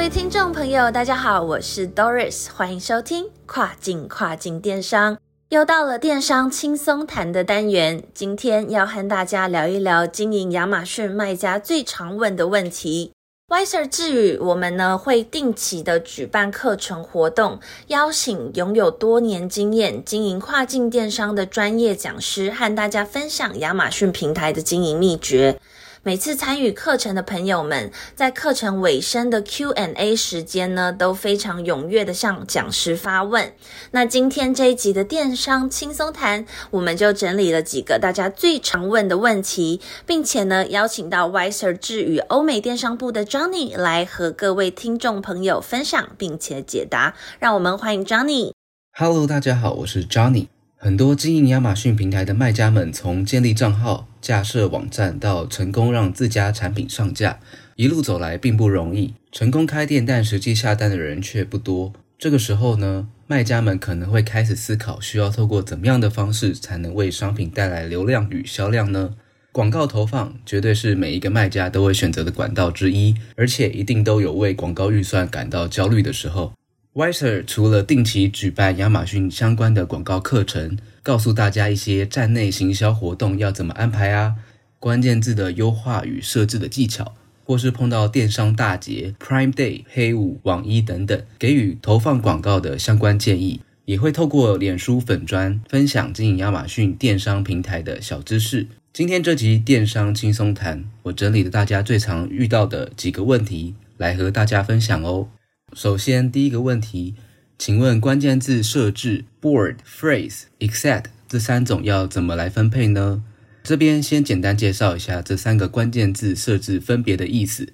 各位听众朋友，大家好，我是 Doris，欢迎收听跨境跨境电商。又到了电商轻松谈的单元，今天要和大家聊一聊经营亚马逊卖家最常问的问题。Wiser 智宇，我们呢会定期的举办课程活动，邀请拥有多年经验经营跨境电商的专业讲师，和大家分享亚马逊平台的经营秘诀。每次参与课程的朋友们，在课程尾声的 Q&A 时间呢，都非常踊跃的向讲师发问。那今天这一集的电商轻松谈，我们就整理了几个大家最常问的问题，并且呢，邀请到 Wiser 智与欧美电商部的 Johnny 来和各位听众朋友分享，并且解答。让我们欢迎 Johnny。Hello，大家好，我是 Johnny。很多经营亚马逊平台的卖家们，从建立账号、架设网站到成功让自家产品上架，一路走来并不容易。成功开店，但实际下单的人却不多。这个时候呢，卖家们可能会开始思考，需要透过怎么样的方式才能为商品带来流量与销量呢？广告投放绝对是每一个卖家都会选择的管道之一，而且一定都有为广告预算感到焦虑的时候。Wiser 除了定期举办亚马逊相关的广告课程，告诉大家一些站内行销活动要怎么安排啊，关键字的优化与设置的技巧，或是碰到电商大节 Prime Day、黑五、网一等等，给予投放广告的相关建议，也会透过脸书粉砖分享经营亚马逊电商平台的小知识。今天这集电商轻松谈，我整理了大家最常遇到的几个问题，来和大家分享哦。首先，第一个问题，请问关键字设置 board、phrase、exact 这三种要怎么来分配呢？这边先简单介绍一下这三个关键字设置分别的意思。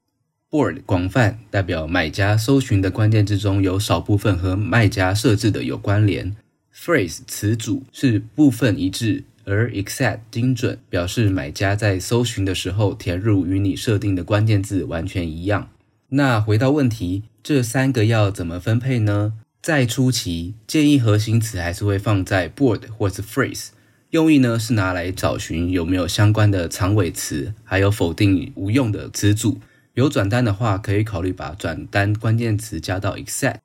board 广泛代表买家搜寻的关键字中有少部分和卖家设置的有关联；phrase 词组是部分一致，而 exact 精准表示买家在搜寻的时候填入与你设定的关键字完全一样。那回到问题。这三个要怎么分配呢？在初期，建议核心词还是会放在 board 或是 phrase，用意呢是拿来找寻有没有相关的长尾词，还有否定无用的词组。有转单的话，可以考虑把转单关键词加到 exact。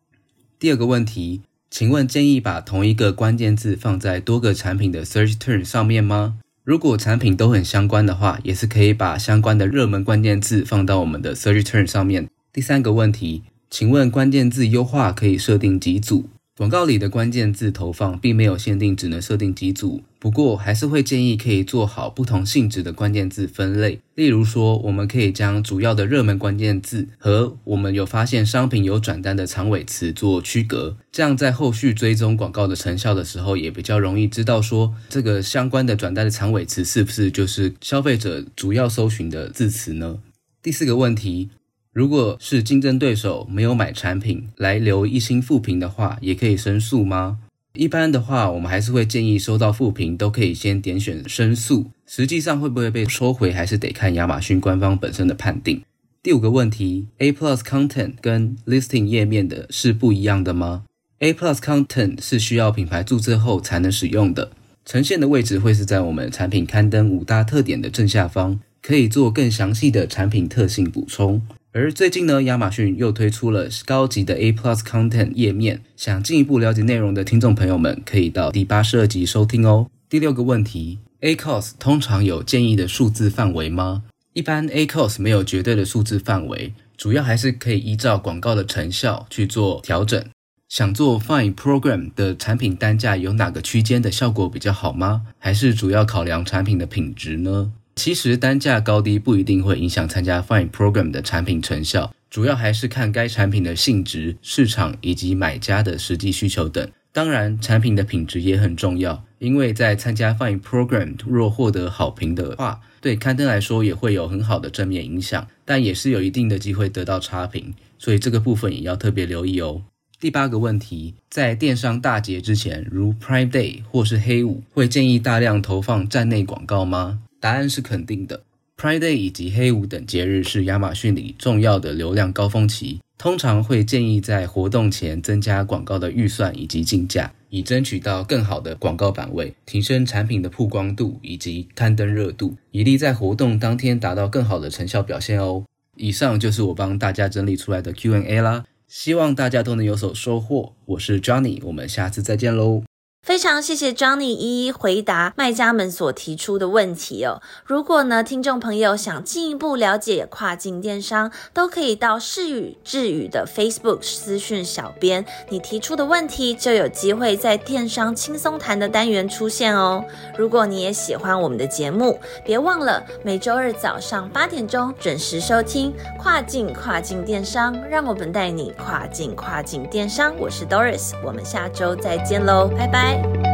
第二个问题，请问建议把同一个关键字放在多个产品的 search term 上面吗？如果产品都很相关的话，也是可以把相关的热门关键字放到我们的 search term 上面。第三个问题。请问关键字优化可以设定几组？广告里的关键字投放并没有限定，只能设定几组。不过还是会建议可以做好不同性质的关键字分类。例如说，我们可以将主要的热门关键字和我们有发现商品有转单的长尾词做区隔，这样在后续追踪广告的成效的时候，也比较容易知道说这个相关的转单的长尾词是不是就是消费者主要搜寻的字词呢？第四个问题。如果是竞争对手没有买产品来留一星负评的话，也可以申诉吗？一般的话，我们还是会建议收到负评都可以先点选申诉。实际上会不会被收回，还是得看亚马逊官方本身的判定。第五个问题，A Plus Content 跟 Listing 页面的是不一样的吗？A Plus Content 是需要品牌注册后才能使用的，呈现的位置会是在我们产品刊登五大特点的正下方，可以做更详细的产品特性补充。而最近呢，亚马逊又推出了高级的 A Plus Content 页面，想进一步了解内容的听众朋友们，可以到第八十二集收听哦。第六个问题，A Cost 通常有建议的数字范围吗？一般 A Cost 没有绝对的数字范围，主要还是可以依照广告的成效去做调整。想做 Fine Program 的产品单价有哪个区间的效果比较好吗？还是主要考量产品的品质呢？其实单价高低不一定会影响参加 Fine Program 的产品成效，主要还是看该产品的性质、市场以及买家的实际需求等。当然，产品的品质也很重要，因为在参加 Fine Program 若获得好评的话，对刊登来说也会有很好的正面影响，但也是有一定的机会得到差评，所以这个部分也要特别留意哦。第八个问题，在电商大节之前，如 Prime Day 或是黑五，会建议大量投放站内广告吗？答案是肯定的。Pride Day 以及黑五等节日是亚马逊里重要的流量高峰期，通常会建议在活动前增加广告的预算以及竞价，以争取到更好的广告版位，提升产品的曝光度以及刊登热度，以利在活动当天达到更好的成效表现哦。以上就是我帮大家整理出来的 Q&A 啦。希望大家都能有所收获。我是 Johnny，我们下次再见喽。非常谢谢 Johnny 一一回答卖家们所提出的问题哦。如果呢，听众朋友想进一步了解跨境电商，都可以到世语智语的 Facebook 私讯小编，你提出的问题就有机会在电商轻松谈的单元出现哦。如果你也喜欢我们的节目，别忘了每周二早上八点钟准时收听跨境跨境电商，让我们带你跨境跨境电商。我是 Doris，我们下周再见喽，拜拜。Bye.